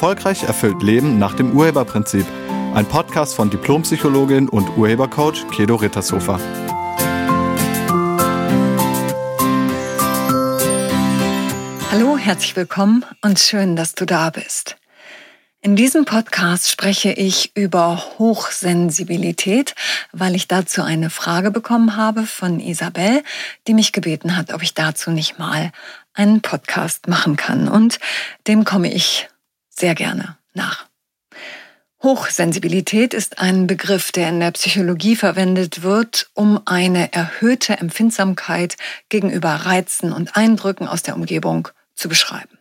Erfolgreich erfüllt Leben nach dem Urheberprinzip. Ein Podcast von Diplompsychologin und Urhebercoach Kedo Rittershofer. Hallo, herzlich willkommen und schön, dass du da bist. In diesem Podcast spreche ich über Hochsensibilität, weil ich dazu eine Frage bekommen habe von Isabel, die mich gebeten hat, ob ich dazu nicht mal einen Podcast machen kann. Und dem komme ich sehr gerne nach. Hochsensibilität ist ein Begriff, der in der Psychologie verwendet wird, um eine erhöhte Empfindsamkeit gegenüber Reizen und Eindrücken aus der Umgebung zu beschreiben.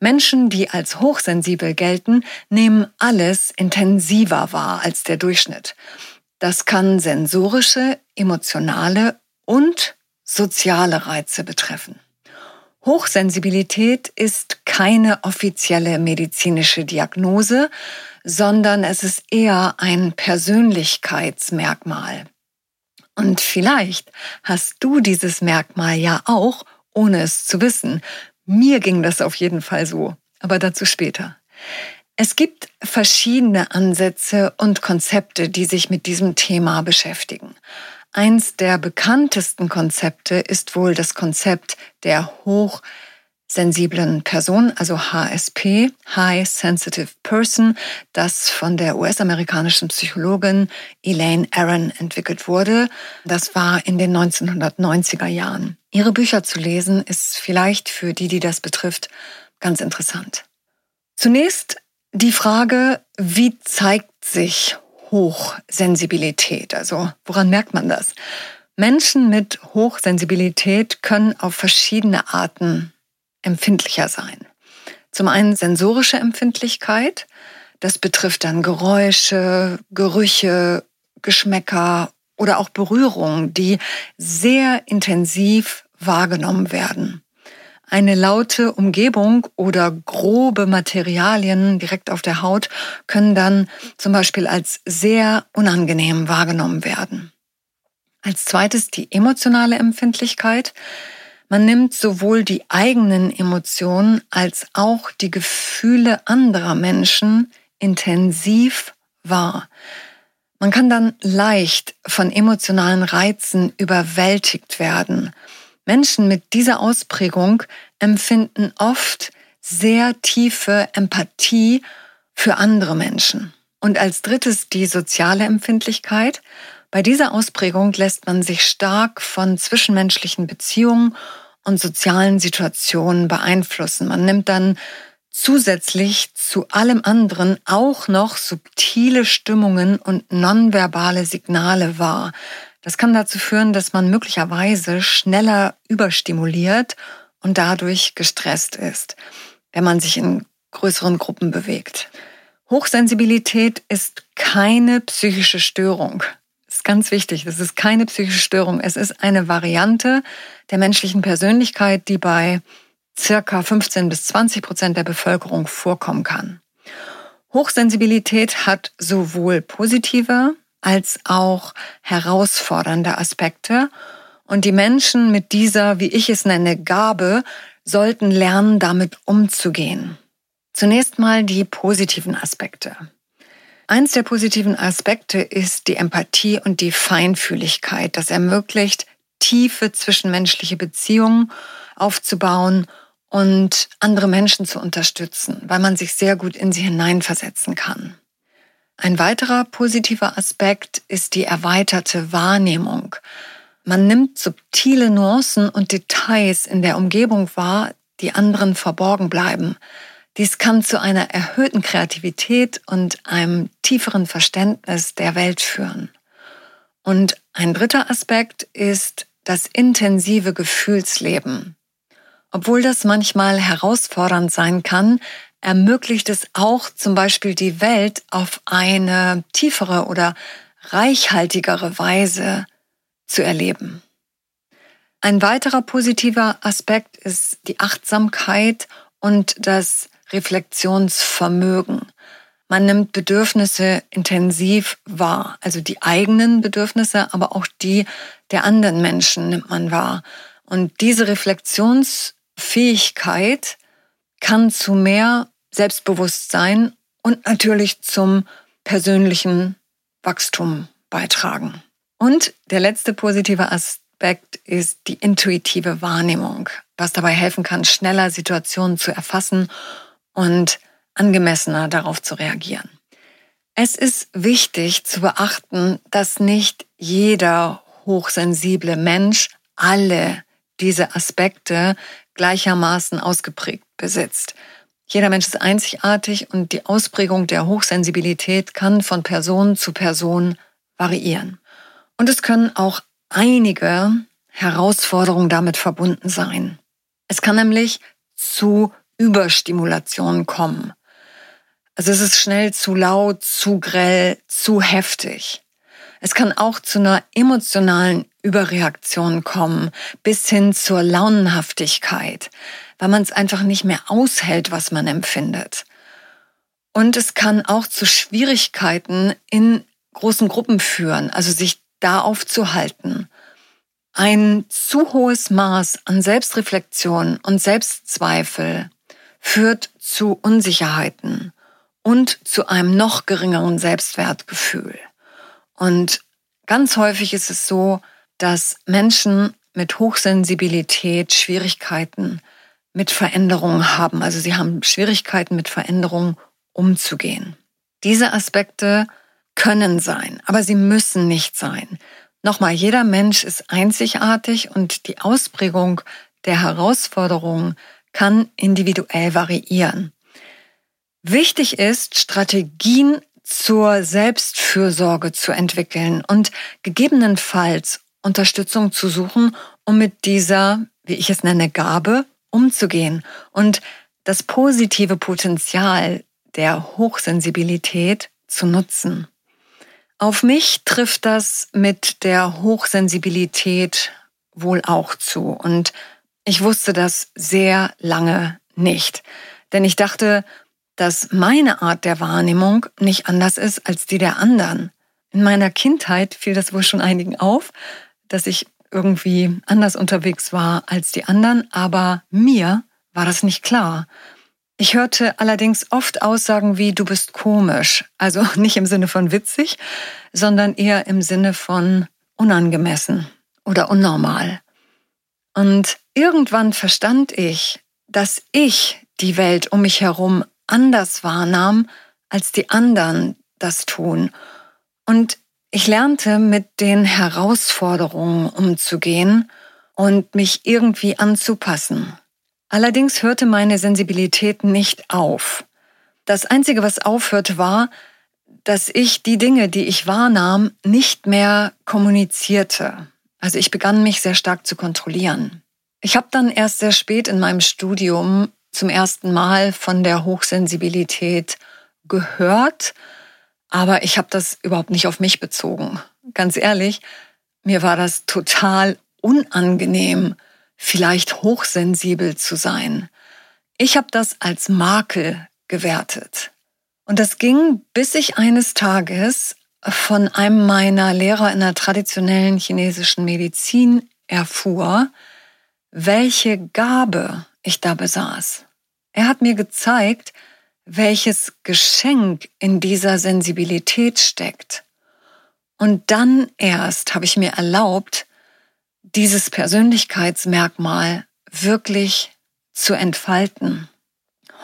Menschen, die als hochsensibel gelten, nehmen alles intensiver wahr als der Durchschnitt. Das kann sensorische, emotionale und soziale Reize betreffen. Hochsensibilität ist keine offizielle medizinische Diagnose, sondern es ist eher ein Persönlichkeitsmerkmal. Und vielleicht hast du dieses Merkmal ja auch, ohne es zu wissen. Mir ging das auf jeden Fall so, aber dazu später. Es gibt verschiedene Ansätze und Konzepte, die sich mit diesem Thema beschäftigen. Eins der bekanntesten Konzepte ist wohl das Konzept der hochsensiblen Person, also HSP, High Sensitive Person, das von der US-amerikanischen Psychologin Elaine Aron entwickelt wurde. Das war in den 1990er Jahren. Ihre Bücher zu lesen ist vielleicht für die, die das betrifft, ganz interessant. Zunächst die Frage, wie zeigt sich Hochsensibilität. Also woran merkt man das? Menschen mit Hochsensibilität können auf verschiedene Arten empfindlicher sein. Zum einen sensorische Empfindlichkeit. Das betrifft dann Geräusche, Gerüche, Geschmäcker oder auch Berührungen, die sehr intensiv wahrgenommen werden. Eine laute Umgebung oder grobe Materialien direkt auf der Haut können dann zum Beispiel als sehr unangenehm wahrgenommen werden. Als zweites die emotionale Empfindlichkeit. Man nimmt sowohl die eigenen Emotionen als auch die Gefühle anderer Menschen intensiv wahr. Man kann dann leicht von emotionalen Reizen überwältigt werden Menschen mit dieser Ausprägung empfinden oft sehr tiefe Empathie für andere Menschen. Und als drittes die soziale Empfindlichkeit. Bei dieser Ausprägung lässt man sich stark von zwischenmenschlichen Beziehungen und sozialen Situationen beeinflussen. Man nimmt dann zusätzlich zu allem anderen auch noch subtile Stimmungen und nonverbale Signale wahr. Das kann dazu führen, dass man möglicherweise schneller überstimuliert und dadurch gestresst ist, wenn man sich in größeren Gruppen bewegt. Hochsensibilität ist keine psychische Störung. Das ist ganz wichtig. Das ist keine psychische Störung. Es ist eine Variante der menschlichen Persönlichkeit, die bei circa 15 bis 20 Prozent der Bevölkerung vorkommen kann. Hochsensibilität hat sowohl positive als auch herausfordernde Aspekte. Und die Menschen mit dieser, wie ich es nenne, Gabe sollten lernen, damit umzugehen. Zunächst mal die positiven Aspekte. Eins der positiven Aspekte ist die Empathie und die Feinfühligkeit. Das ermöglicht, tiefe zwischenmenschliche Beziehungen aufzubauen und andere Menschen zu unterstützen, weil man sich sehr gut in sie hineinversetzen kann. Ein weiterer positiver Aspekt ist die erweiterte Wahrnehmung. Man nimmt subtile Nuancen und Details in der Umgebung wahr, die anderen verborgen bleiben. Dies kann zu einer erhöhten Kreativität und einem tieferen Verständnis der Welt führen. Und ein dritter Aspekt ist das intensive Gefühlsleben. Obwohl das manchmal herausfordernd sein kann, ermöglicht es auch zum Beispiel die Welt auf eine tiefere oder reichhaltigere Weise zu erleben. Ein weiterer positiver Aspekt ist die Achtsamkeit und das Reflexionsvermögen. Man nimmt Bedürfnisse intensiv wahr, also die eigenen Bedürfnisse, aber auch die der anderen Menschen nimmt man wahr. Und diese Reflexionsfähigkeit kann zu mehr Selbstbewusstsein und natürlich zum persönlichen Wachstum beitragen. Und der letzte positive Aspekt ist die intuitive Wahrnehmung, was dabei helfen kann, schneller Situationen zu erfassen und angemessener darauf zu reagieren. Es ist wichtig zu beachten, dass nicht jeder hochsensible Mensch alle diese Aspekte gleichermaßen ausgeprägt besitzt. Jeder Mensch ist einzigartig und die Ausprägung der Hochsensibilität kann von Person zu Person variieren. Und es können auch einige Herausforderungen damit verbunden sein. Es kann nämlich zu Überstimulation kommen. Also es ist schnell zu laut, zu grell, zu heftig. Es kann auch zu einer emotionalen Überreaktion kommen, bis hin zur Launenhaftigkeit, weil man es einfach nicht mehr aushält, was man empfindet. Und es kann auch zu Schwierigkeiten in großen Gruppen führen, also sich da aufzuhalten. Ein zu hohes Maß an Selbstreflexion und Selbstzweifel führt zu Unsicherheiten und zu einem noch geringeren Selbstwertgefühl. Und ganz häufig ist es so, dass Menschen mit Hochsensibilität Schwierigkeiten mit Veränderungen haben. Also sie haben Schwierigkeiten mit Veränderungen umzugehen. Diese Aspekte können sein, aber sie müssen nicht sein. Nochmal, jeder Mensch ist einzigartig und die Ausprägung der Herausforderungen kann individuell variieren. Wichtig ist, Strategien zur Selbstfürsorge zu entwickeln und gegebenenfalls Unterstützung zu suchen, um mit dieser, wie ich es nenne, Gabe umzugehen. Und das positive Potenzial der Hochsensibilität zu nutzen. Auf mich trifft das mit der Hochsensibilität wohl auch zu. Und ich wusste das sehr lange nicht, denn ich dachte, dass meine Art der Wahrnehmung nicht anders ist als die der anderen. In meiner Kindheit fiel das wohl schon einigen auf, dass ich irgendwie anders unterwegs war als die anderen, aber mir war das nicht klar. Ich hörte allerdings oft Aussagen wie du bist komisch, also nicht im Sinne von witzig, sondern eher im Sinne von unangemessen oder unnormal. Und irgendwann verstand ich, dass ich die Welt um mich herum anders wahrnahm, als die anderen das tun. Und ich lernte mit den Herausforderungen umzugehen und mich irgendwie anzupassen. Allerdings hörte meine Sensibilität nicht auf. Das Einzige, was aufhörte, war, dass ich die Dinge, die ich wahrnahm, nicht mehr kommunizierte. Also ich begann mich sehr stark zu kontrollieren. Ich habe dann erst sehr spät in meinem Studium zum ersten Mal von der Hochsensibilität gehört, aber ich habe das überhaupt nicht auf mich bezogen. Ganz ehrlich, mir war das total unangenehm, vielleicht hochsensibel zu sein. Ich habe das als Makel gewertet. Und das ging, bis ich eines Tages von einem meiner Lehrer in der traditionellen chinesischen Medizin erfuhr, welche Gabe ich da besaß. Er hat mir gezeigt, welches Geschenk in dieser Sensibilität steckt. Und dann erst habe ich mir erlaubt, dieses Persönlichkeitsmerkmal wirklich zu entfalten.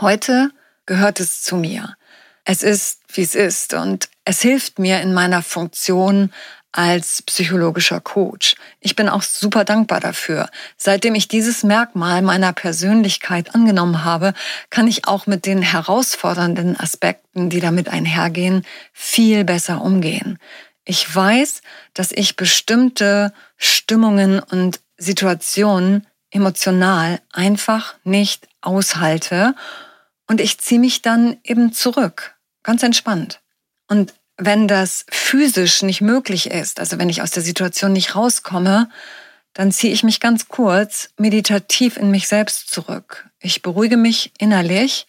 Heute gehört es zu mir. Es ist, wie es ist und es hilft mir in meiner Funktion als psychologischer Coach. Ich bin auch super dankbar dafür. Seitdem ich dieses Merkmal meiner Persönlichkeit angenommen habe, kann ich auch mit den herausfordernden Aspekten, die damit einhergehen, viel besser umgehen. Ich weiß, dass ich bestimmte Stimmungen und Situationen emotional einfach nicht aushalte und ich ziehe mich dann eben zurück, ganz entspannt. Und wenn das physisch nicht möglich ist, also wenn ich aus der Situation nicht rauskomme, dann ziehe ich mich ganz kurz meditativ in mich selbst zurück. Ich beruhige mich innerlich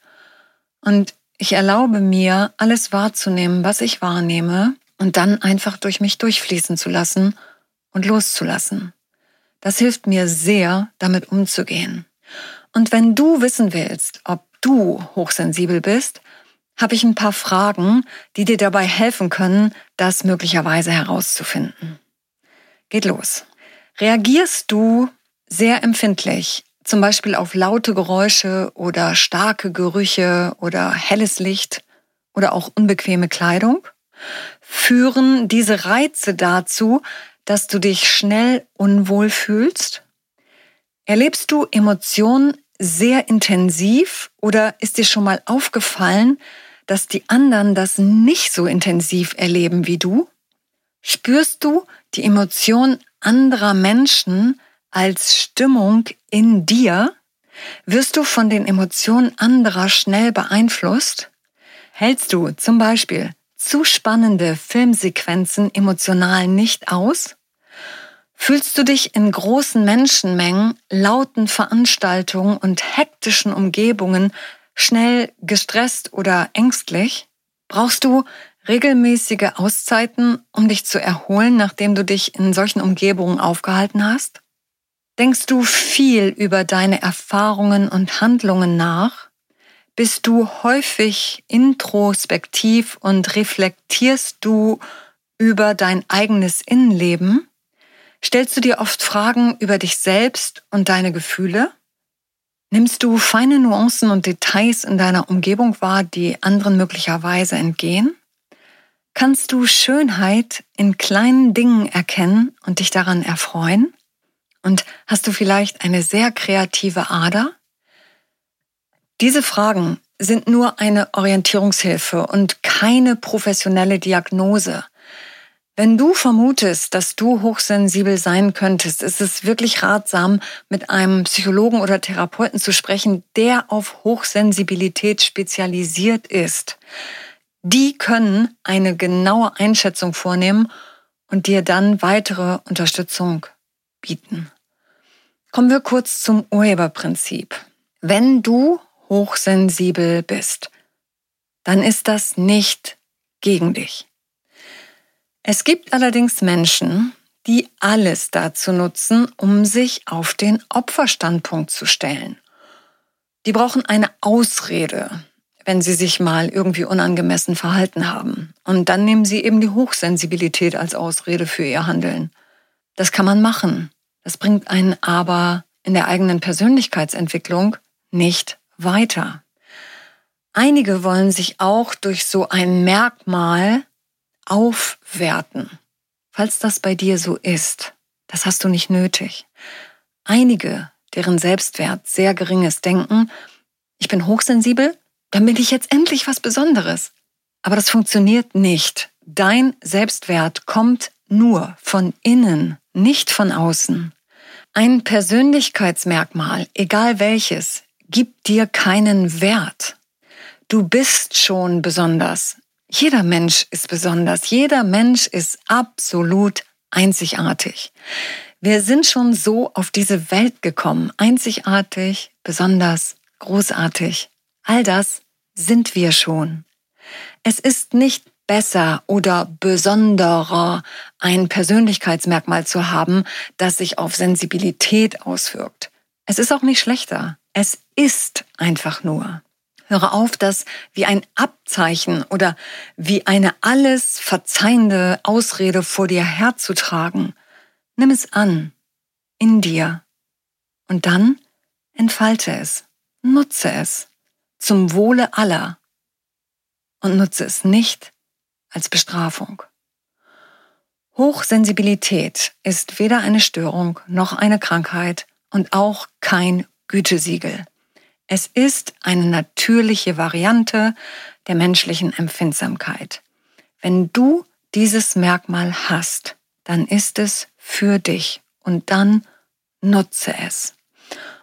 und ich erlaube mir, alles wahrzunehmen, was ich wahrnehme und dann einfach durch mich durchfließen zu lassen und loszulassen. Das hilft mir sehr, damit umzugehen. Und wenn du wissen willst, ob du hochsensibel bist, habe ich ein paar Fragen, die dir dabei helfen können, das möglicherweise herauszufinden. Geht los. Reagierst du sehr empfindlich, zum Beispiel auf laute Geräusche oder starke Gerüche oder helles Licht oder auch unbequeme Kleidung? Führen diese Reize dazu, dass du dich schnell unwohl fühlst? Erlebst du Emotionen sehr intensiv oder ist dir schon mal aufgefallen, dass die anderen das nicht so intensiv erleben wie du? Spürst du die Emotion anderer Menschen als Stimmung in dir? Wirst du von den Emotionen anderer schnell beeinflusst? Hältst du zum Beispiel zu spannende Filmsequenzen emotional nicht aus? Fühlst du dich in großen Menschenmengen, lauten Veranstaltungen und hektischen Umgebungen schnell gestresst oder ängstlich? Brauchst du regelmäßige Auszeiten, um dich zu erholen, nachdem du dich in solchen Umgebungen aufgehalten hast? Denkst du viel über deine Erfahrungen und Handlungen nach? Bist du häufig introspektiv und reflektierst du über dein eigenes Innenleben? Stellst du dir oft Fragen über dich selbst und deine Gefühle? Nimmst du feine Nuancen und Details in deiner Umgebung wahr, die anderen möglicherweise entgehen? Kannst du Schönheit in kleinen Dingen erkennen und dich daran erfreuen? Und hast du vielleicht eine sehr kreative Ader? Diese Fragen sind nur eine Orientierungshilfe und keine professionelle Diagnose. Wenn du vermutest, dass du hochsensibel sein könntest, ist es wirklich ratsam, mit einem Psychologen oder Therapeuten zu sprechen, der auf Hochsensibilität spezialisiert ist. Die können eine genaue Einschätzung vornehmen und dir dann weitere Unterstützung bieten. Kommen wir kurz zum Urheberprinzip. Wenn du hochsensibel bist, dann ist das nicht gegen dich. Es gibt allerdings Menschen, die alles dazu nutzen, um sich auf den Opferstandpunkt zu stellen. Die brauchen eine Ausrede, wenn sie sich mal irgendwie unangemessen verhalten haben. Und dann nehmen sie eben die Hochsensibilität als Ausrede für ihr Handeln. Das kann man machen. Das bringt einen aber in der eigenen Persönlichkeitsentwicklung nicht weiter. Einige wollen sich auch durch so ein Merkmal aufwerten. Falls das bei dir so ist, das hast du nicht nötig. Einige, deren Selbstwert sehr gering ist, denken, ich bin hochsensibel, dann bin ich jetzt endlich was Besonderes. Aber das funktioniert nicht. Dein Selbstwert kommt nur von innen, nicht von außen. Ein Persönlichkeitsmerkmal, egal welches, gibt dir keinen Wert. Du bist schon besonders. Jeder Mensch ist besonders. Jeder Mensch ist absolut einzigartig. Wir sind schon so auf diese Welt gekommen. Einzigartig, besonders, großartig. All das sind wir schon. Es ist nicht besser oder besonderer ein Persönlichkeitsmerkmal zu haben, das sich auf Sensibilität auswirkt. Es ist auch nicht schlechter. Es ist einfach nur. Höre auf, das wie ein Abzeichen oder wie eine alles verzeihende Ausrede vor dir herzutragen. Nimm es an, in dir. Und dann entfalte es, nutze es zum Wohle aller und nutze es nicht als Bestrafung. Hochsensibilität ist weder eine Störung noch eine Krankheit und auch kein Gütesiegel. Es ist eine natürliche Variante der menschlichen Empfindsamkeit. Wenn du dieses Merkmal hast, dann ist es für dich und dann nutze es.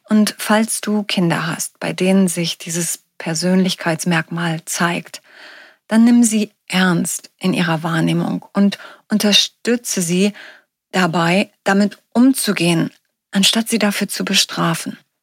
Und falls du Kinder hast, bei denen sich dieses Persönlichkeitsmerkmal zeigt, dann nimm sie ernst in ihrer Wahrnehmung und unterstütze sie dabei, damit umzugehen, anstatt sie dafür zu bestrafen.